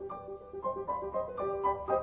えっ?